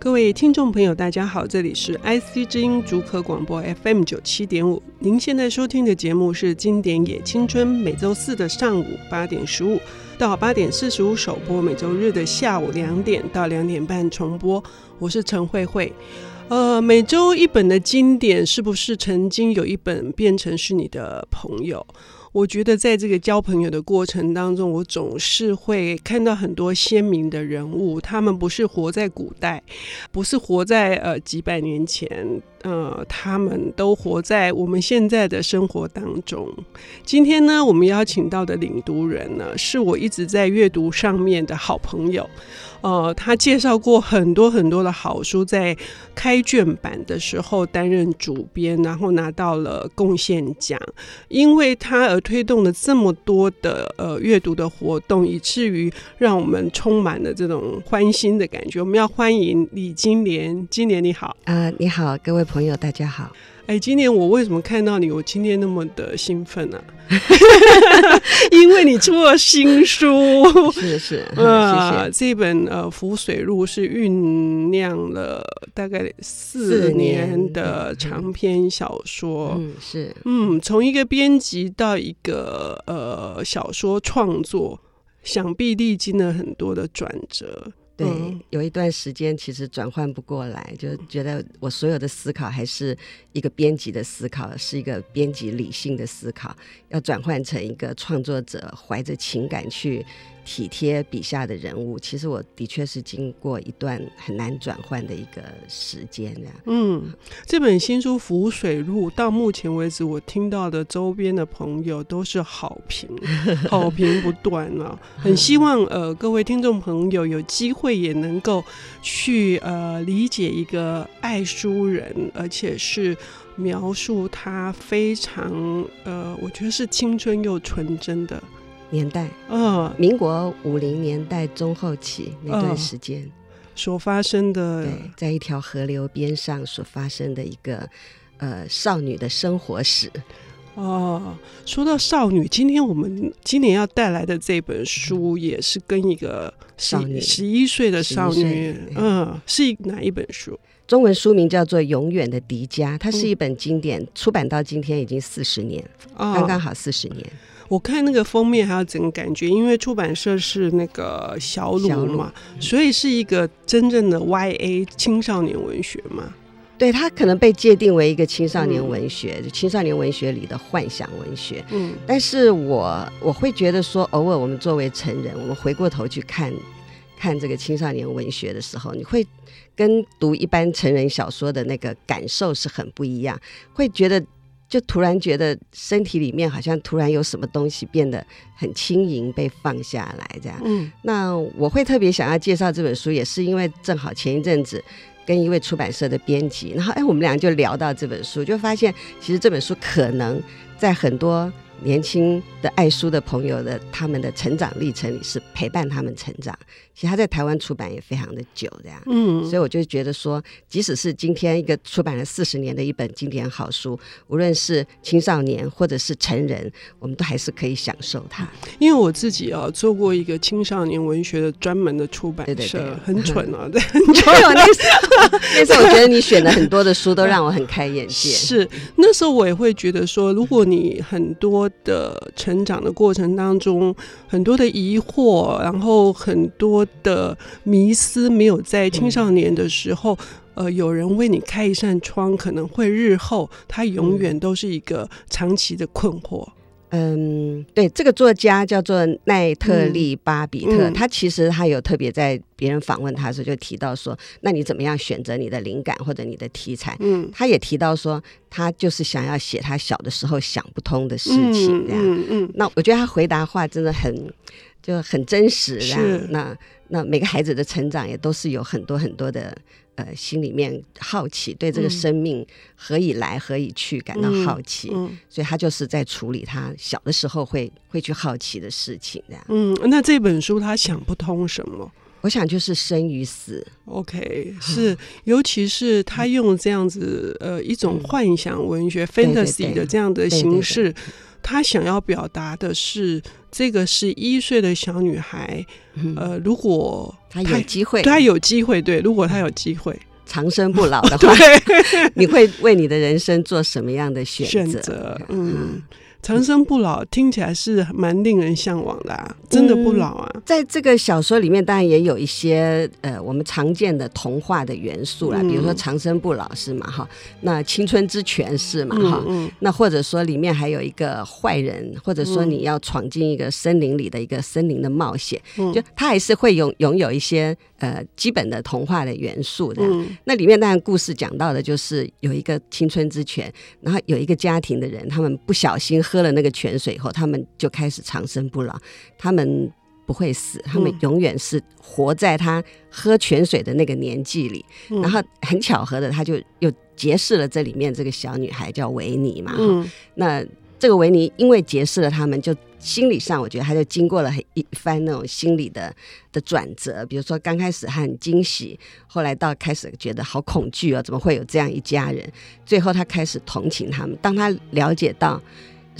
各位听众朋友，大家好，这里是 IC 之音竹科广播 FM 九七点五。您现在收听的节目是《经典也青春》，每周四的上午八点十五到八点四十五首播，每周日的下午两点到两点半重播。我是陈慧慧。呃，每周一本的经典，是不是曾经有一本变成是你的朋友？我觉得在这个交朋友的过程当中，我总是会看到很多鲜明的人物，他们不是活在古代，不是活在呃几百年前。呃，他们都活在我们现在的生活当中。今天呢，我们邀请到的领读人呢，是我一直在阅读上面的好朋友。呃，他介绍过很多很多的好书，在开卷版的时候担任主编，然后拿到了贡献奖。因为他而推动了这么多的呃阅读的活动，以至于让我们充满了这种欢欣的感觉。我们要欢迎李金莲，金莲你好。啊、你好，各位。朋友，大家好。哎，今年我为什么看到你，我今天那么的兴奋呢、啊？因为你出了新书，是是，呃、嗯，谢谢。这本呃《浮水路》是酝酿了大概四年的长篇小说，嗯，是，嗯，从一个编辑到一个呃小说创作，想必历经了很多的转折。对，有一段时间其实转换不过来，就觉得我所有的思考还是一个编辑的思考，是一个编辑理性的思考，要转换成一个创作者怀着情感去。体贴笔下的人物，其实我的确是经过一段很难转换的一个时间的。嗯，这本新书《浮水路》到目前为止，我听到的周边的朋友都是好评，好评不断啊！很希望呃各位听众朋友有机会也能够去呃理解一个爱书人，而且是描述他非常呃，我觉得是青春又纯真的。年代，嗯、哦，民国五零年代中后期那段时间、哦、所发生的，对，在一条河流边上所发生的一个呃少女的生活史。哦，说到少女，今天我们今年要带来的这本书也是跟一个少女十一岁的少女，嗯，是哪一本书？中文书名叫做《永远的迪迦》，它是一本经典，嗯、出版到今天已经四十年，哦、刚刚好四十年。我看那个封面还有整个感觉，因为出版社是那个小鲁嘛，所以是一个真正的 YA 青少年文学嘛。对，它可能被界定为一个青少年文学，青少年文学里的幻想文学。嗯，但是我我会觉得说，偶尔我们作为成人，我们回过头去看看这个青少年文学的时候，你会跟读一般成人小说的那个感受是很不一样，会觉得。就突然觉得身体里面好像突然有什么东西变得很轻盈，被放下来这样。嗯，那我会特别想要介绍这本书，也是因为正好前一阵子跟一位出版社的编辑，然后哎，我们俩就聊到这本书，就发现其实这本书可能在很多。年轻的爱书的朋友的他们的成长历程里是陪伴他们成长，其实他在台湾出版也非常的久，这样，嗯，所以我就觉得说，即使是今天一个出版了四十年的一本经典好书，无论是青少年或者是成人，我们都还是可以享受它。因为我自己啊做过一个青少年文学的专门的出版社，对对对，很蠢啊，对，很蠢。那时候，那时候我觉得你选的很多的书都让我很开眼界。是，那时候我也会觉得说，如果你很多。的成长的过程当中，很多的疑惑，然后很多的迷思，没有在青少年的时候，嗯、呃，有人为你开一扇窗，可能会日后他永远都是一个长期的困惑。嗯，对，这个作家叫做奈特利·巴比特，嗯嗯、他其实他有特别在别人访问他的时候就提到说，那你怎么样选择你的灵感或者你的题材？嗯，他也提到说，他就是想要写他小的时候想不通的事情，这样。嗯，嗯嗯，那我觉得他回答话真的很就很真实，这样。是那那每个孩子的成长也都是有很多很多的。呃，心里面好奇，对这个生命何以来何以去感到好奇，嗯嗯、所以他就是在处理他小的时候会会去好奇的事情，这样。嗯，那这本书他想不通什么？我想就是生与死。OK，是，尤其是他用这样子呃一种幻想文学、嗯、fantasy 的这样的形式。他想要表达的是，这个十一岁的小女孩，嗯、呃，如果她有机会，她有机会，对，如果她有机会。长生不老的话，你会为你的人生做什么样的选择？选择，嗯。嗯长生不老听起来是蛮令人向往的啊，真的不老啊！嗯，在这个小说里面，当然也有一些呃我们常见的童话的元素啦，比如说长生不老是嘛哈，那青春之泉是嘛哈，那或者说里面还有一个坏人，或者说你要闯进一个森林里的一个森林的冒险，就他还是会拥拥有一些呃基本的童话的元素的。那里面当然故事讲到的就是有一个青春之泉，然后有一个家庭的人，他们不小心。喝了那个泉水以后，他们就开始长生不老。他们不会死，他们永远是活在他喝泉水的那个年纪里。嗯、然后很巧合的，他就又结识了这里面这个小女孩，叫维尼嘛。嗯、那这个维尼因为结识了他们，就心理上我觉得他就经过了一番那种心理的的转折。比如说刚开始还很惊喜，后来到开始觉得好恐惧哦，怎么会有这样一家人？最后他开始同情他们。当他了解到。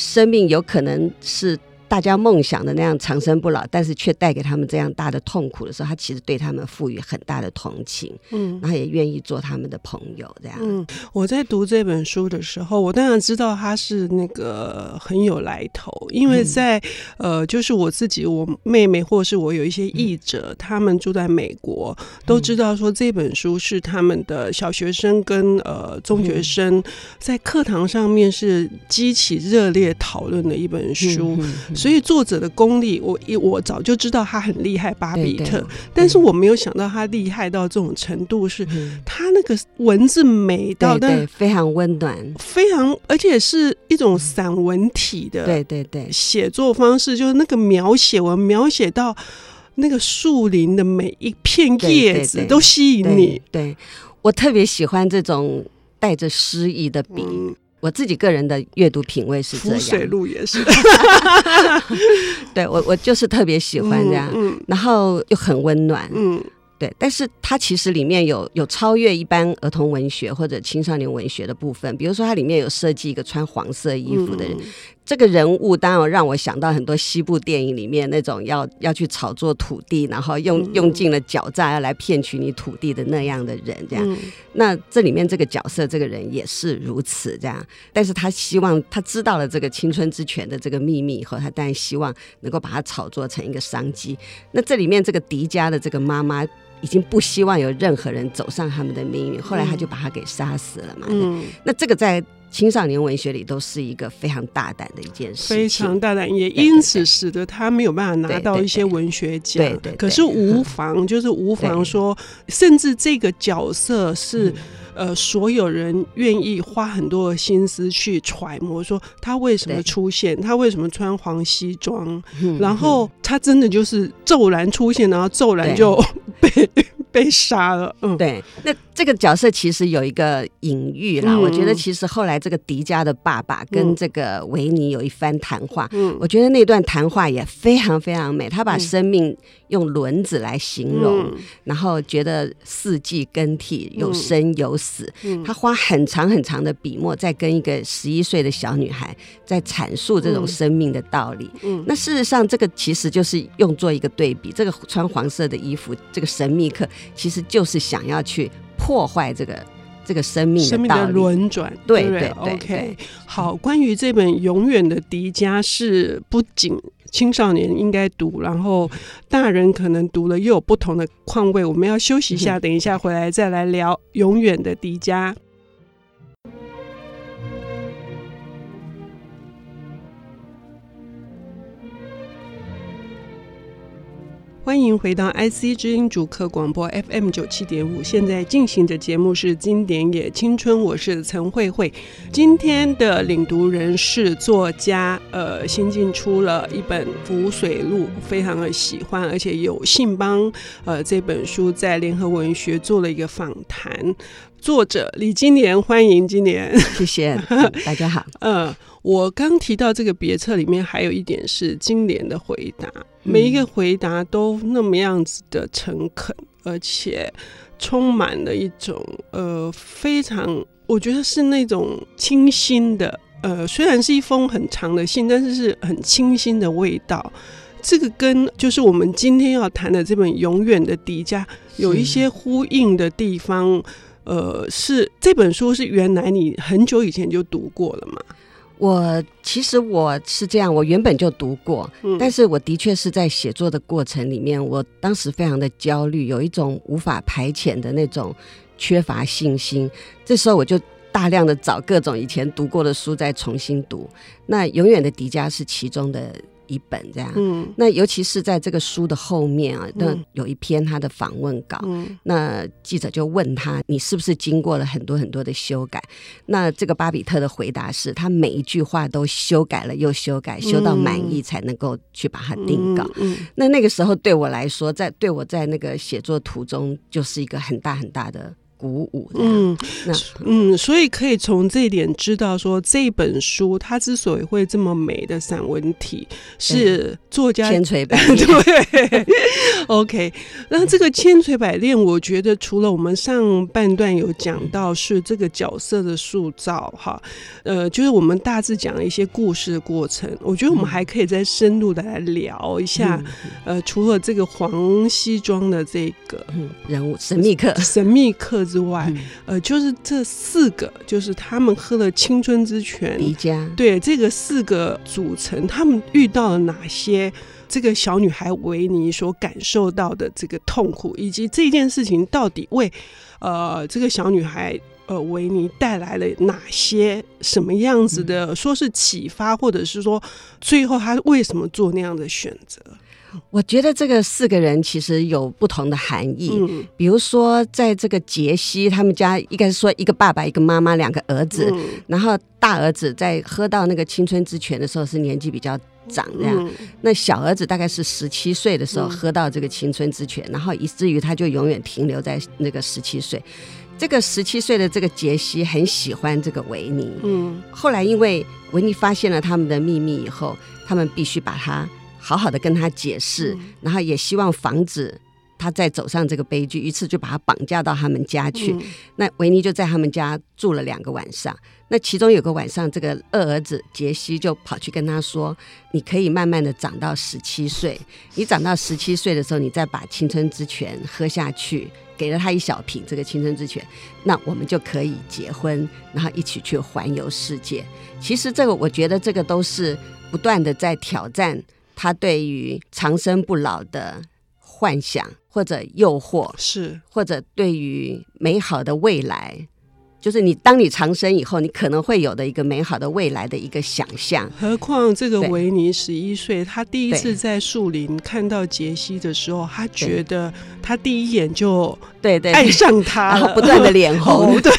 生命有可能是大家梦想的那样长生不老，但是却带给他们这样大的痛苦的时候，他其实对他们赋予很大的同情，嗯，然后也愿意做他们的朋友，这样。嗯，我在读这本书的时候，我当然知道他是那个很有来头，因为在、嗯、呃，就是我自己、我妹妹，或是我有一些译者，嗯、他们住在美国，都知道说这本书是他们的小学生跟呃中学生在课堂上面是激起热烈讨论的一本书。所以作者的功力，我我早就知道他很厉害，巴比特。但是我没有想到他厉害到这种程度，是他那个文字美到，对，对，非常温暖，非常而且是一种散文体的，对对对，写作方式就是那个描写，我描写到那个树林的每一片叶子都吸引你。对，我特别喜欢这种带着诗意的笔。嗯我自己个人的阅读品味是这样，浮水路也是，对我我就是特别喜欢这样，嗯嗯、然后又很温暖，嗯，对，但是它其实里面有有超越一般儿童文学或者青少年文学的部分，比如说它里面有设计一个穿黄色衣服的人。嗯这个人物当然让我想到很多西部电影里面那种要要去炒作土地，然后用用尽了狡诈要来骗取你土地的那样的人，这样。嗯、那这里面这个角色，这个人也是如此，这样。但是他希望他知道了这个青春之泉的这个秘密以后，他当然希望能够把它炒作成一个商机。那这里面这个迪迦的这个妈妈已经不希望有任何人走上他们的命运，后来他就把他给杀死了嘛。嗯，那这个在。青少年文学里都是一个非常大胆的一件事，非常大胆，也因此使得他没有办法拿到一些文学奖。对对。可是无妨，就是无妨说，甚至这个角色是呃，所有人愿意花很多的心思去揣摩，说他为什么出现，他为什么穿黄西装，然后他真的就是骤然出现，然后骤然就 被。被杀了，嗯，对，那这个角色其实有一个隐喻啦。嗯、我觉得其实后来这个迪迦的爸爸跟这个维尼有一番谈话，嗯，我觉得那段谈话也非常非常美。他把生命用轮子来形容，嗯、然后觉得四季更替，有生有死。嗯、他花很长很长的笔墨，在跟一个十一岁的小女孩在阐述这种生命的道理。嗯，那事实上这个其实就是用作一个对比，这个穿黄色的衣服，这个神秘客。其实就是想要去破坏这个这个生命生命的轮转，对对，对，对，OK。好，关于这本《永远的迪迦》，是不仅青少年应该读，然后大人可能读了又有不同的况味。我们要休息一下，等一下回来再来聊《永远的迪迦》。欢迎回到 IC 之音主客广播 FM 九七点五，现在进行的节目是《经典也青春》，我是陈慧慧。今天的领读人是作家，呃，新进出了一本《浮水路》，非常的喜欢，而且有幸帮呃这本书在联合文学做了一个访谈。作者李金莲，欢迎金莲，谢谢、嗯，大家好。呃，我刚提到这个别册里面还有一点是金莲的回答，每一个回答都那么样子的诚恳，而且充满了一种呃非常，我觉得是那种清新的呃，虽然是一封很长的信，但是是很清新的味道。这个跟就是我们今天要谈的这本《永远的迪迦》有一些呼应的地方。呃，是这本书是原来你很久以前就读过了吗？我其实我是这样，我原本就读过，嗯，但是我的确是在写作的过程里面，我当时非常的焦虑，有一种无法排遣的那种缺乏信心。这时候我就大量的找各种以前读过的书再重新读，那《永远的迪迦》是其中的。一本这样，嗯，那尤其是在这个书的后面啊，那有一篇他的访问稿，嗯，那记者就问他，你是不是经过了很多很多的修改？那这个巴比特的回答是他每一句话都修改了又修改，修到满意才能够去把它定稿。嗯，那那个时候对我来说，在对我在那个写作途中，就是一个很大很大的。鼓舞，嗯，那嗯，所以可以从这一点知道说，这本书它之所以会这么美的散文体，是作家千锤百炼。对，OK。那这个千锤百炼，我觉得除了我们上半段有讲到是这个角色的塑造，哈，呃，就是我们大致讲了一些故事的过程。我觉得我们还可以再深入的来聊一下，呃，除了这个黄西装的这个嗯人物神秘客，神秘客。之外，嗯、呃，就是这四个，就是他们喝了青春之泉。迪迦，对这个四个组成，他们遇到了哪些？这个小女孩维尼所感受到的这个痛苦，以及这件事情到底为呃这个小女孩呃维尼带来了哪些什么样子的，嗯、说是启发，或者是说最后她为什么做那样的选择？我觉得这个四个人其实有不同的含义。嗯，比如说，在这个杰西他们家，应该是说一个爸爸、一个妈妈、两个儿子。嗯，然后大儿子在喝到那个青春之泉的时候是年纪比较长这样，嗯，那小儿子大概是十七岁的时候喝到这个青春之泉，然后以至于他就永远停留在那个十七岁。这个十七岁的这个杰西很喜欢这个维尼。嗯，后来因为维尼发现了他们的秘密以后，他们必须把他。好好的跟他解释，然后也希望防止他再走上这个悲剧，于是就把他绑架到他们家去。那维尼就在他们家住了两个晚上。那其中有个晚上，这个二儿子杰西就跑去跟他说：“你可以慢慢的长到十七岁，你长到十七岁的时候，你再把青春之泉喝下去，给了他一小瓶这个青春之泉，那我们就可以结婚，然后一起去环游世界。”其实这个，我觉得这个都是不断的在挑战。他对于长生不老的幻想或者诱惑，是或者对于美好的未来。就是你，当你长生以后，你可能会有的一个美好的未来的一个想象。何况这个维尼十一岁，他第一次在树林看到杰西的时候，他觉得他第一眼就对对爱上他。了，然后不断的脸红，对，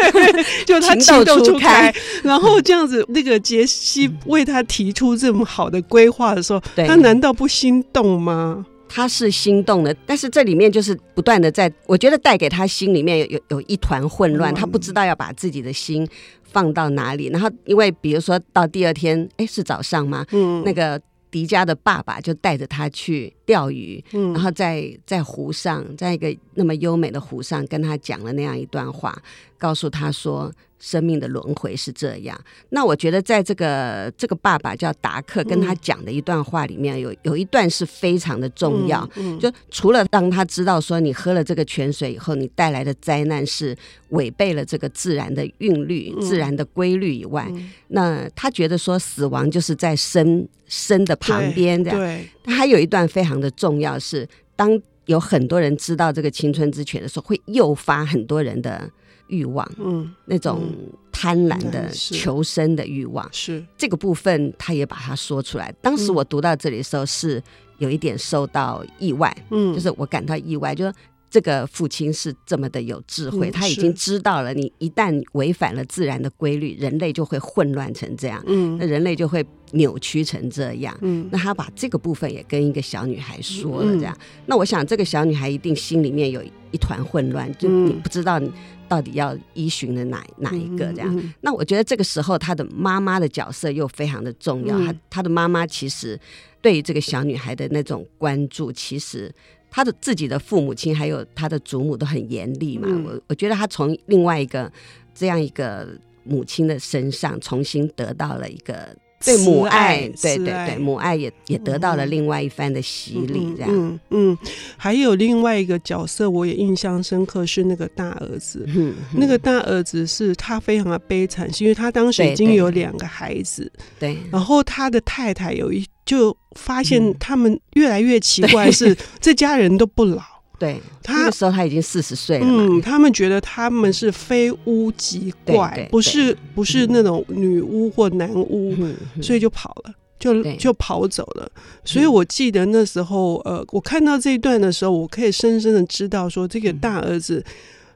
就他情窦初开。然后这样子，那个杰西为他提出这么好的规划的时候，他难道不心动吗？他是心动的，但是这里面就是不断的在，我觉得带给他心里面有有有一团混乱，他不知道要把自己的心放到哪里。然后因为比如说到第二天，哎，是早上吗？嗯，那个迪迦的爸爸就带着他去钓鱼，嗯，然后在在湖上，在一个那么优美的湖上，跟他讲了那样一段话，告诉他说。生命的轮回是这样。那我觉得，在这个这个爸爸叫达克跟他讲的一段话里面，有有一段是非常的重要。就除了当他知道说你喝了这个泉水以后，你带来的灾难是违背了这个自然的韵律、自然的规律以外，那他觉得说死亡就是在生生的旁边这样。对。他还有一段非常的重要是，当有很多人知道这个青春之泉的时候，会诱发很多人的。欲望，嗯，那种贪婪的求生的欲望，是这个部分，他也把它说出来。当时我读到这里的时候，是有一点受到意外，嗯，就是我感到意外，就是这个父亲是这么的有智慧，他已经知道了，你一旦违反了自然的规律，人类就会混乱成这样，嗯，那人类就会扭曲成这样，嗯，那他把这个部分也跟一个小女孩说了，这样，那我想这个小女孩一定心里面有一团混乱，就你不知道你。到底要依循的哪哪一个这样？嗯嗯、那我觉得这个时候，她的妈妈的角色又非常的重要。她、嗯、她的妈妈其实对于这个小女孩的那种关注，其实她的自己的父母亲还有他的祖母都很严厉嘛。嗯、我我觉得他从另外一个这样一个母亲的身上重新得到了一个。对母爱，对对对，母爱也也得到了另外一番的洗礼，这样。嗯嗯，还有另外一个角色，我也印象深刻，是那个大儿子。嗯，那个大儿子是他非常的悲惨，是因为他当时已经有两个孩子。对。然后他的太太有一就发现他们越来越奇怪，是 这家人都不老。对，他那个时候他已经四十岁了。嗯，他们觉得他们是非巫即怪，不是不是那种女巫或男巫，嗯、所以就跑了，就就跑走了。所以我记得那时候，呃，我看到这一段的时候，我可以深深的知道说，这个大儿子。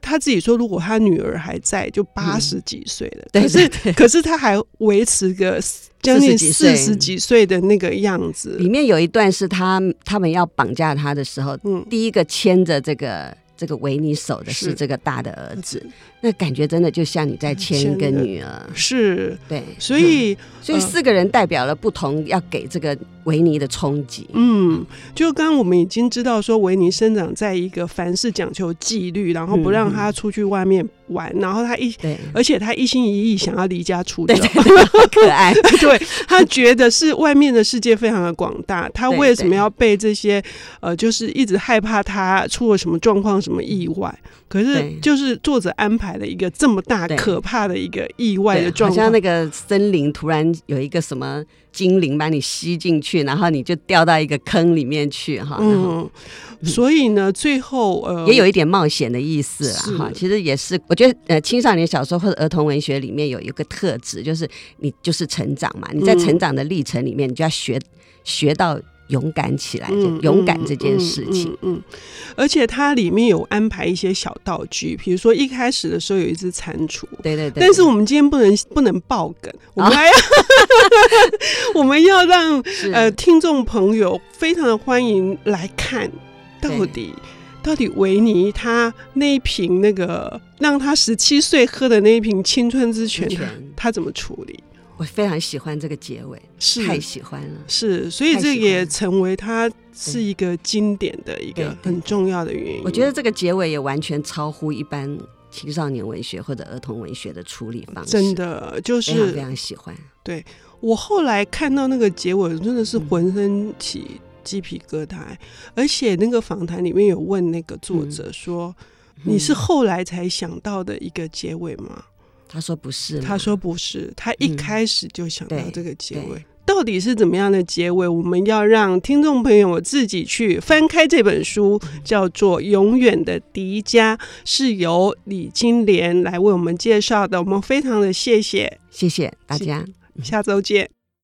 他自己说，如果他女儿还在，就八十几岁了。嗯、可是，可是他还维持个将近四十几岁的那个样子。里面有一段是他他们要绑架他的时候，嗯，第一个牵着这个。这个维尼守的是这个大的儿子，那感觉真的就像你在牵一个女儿，是。对，所以、嗯、所以四个人代表了不同，要给这个维尼的冲击。嗯，就刚刚我们已经知道说，维尼生长在一个凡事讲求纪律，然后不让他出去外面玩，嗯、然后他一，而且他一心一意想要离家出走，可爱。对，他觉得是外面的世界非常的广大，他为什么要被这些呃，就是一直害怕他出了什么状况？什么意外？可是就是作者安排了一个这么大可怕的一个意外的状况，好像那个森林突然有一个什么精灵把你吸进去，然后你就掉到一个坑里面去哈。嗯，所以呢，最后呃也有一点冒险的意思了哈。其实也是，我觉得呃青少年小说或者儿童文学里面有一个特质，就是你就是成长嘛，你在成长的历程里面，你就要学学到。勇敢起来，嗯、勇敢这件事情。嗯，嗯，嗯，而且它里面有安排一些小道具，比如说一开始的时候有一只蟾蜍。对对对。但是我们今天不能不能爆梗，我们还要，哦、我们要让呃听众朋友非常的欢迎来看，到底到底维尼他那一瓶那个让他十七岁喝的那一瓶青春之泉，他怎么处理？我非常喜欢这个结尾，是太喜欢了，是，所以这也成为它是一个经典的一个很重要的原因。我觉得这个结尾也完全超乎一般青少年文学或者儿童文学的处理方式，真的就是非常非常喜欢。对，我后来看到那个结尾，真的是浑身起鸡皮疙瘩，嗯、而且那个访谈里面有问那个作者说：“嗯、你是后来才想到的一个结尾吗？”他说不是，他说不是，他一开始就想到这个结尾，嗯、到底是怎么样的结尾？我们要让听众朋友自己去翻开这本书，叫做《永远的迪迦》，是由李金莲来为我们介绍的。我们非常的谢谢，谢谢大家，下周见。